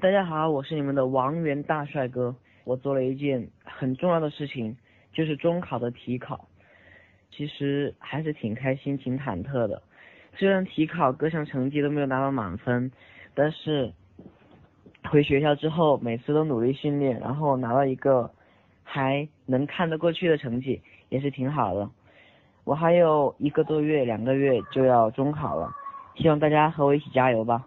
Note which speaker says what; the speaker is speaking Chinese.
Speaker 1: 大家好我是你们的王源大帅哥。我做了一件很重要的事情就是中考的体考。其实还是挺开心挺忐忑的。虽然体考各项成绩都没有拿到满分但是回学校之后每次都努力训练然后拿到一个还能看得过去的成绩也是挺好的。我还有一个多月两个月就要中考了希望大家和我一起加油吧。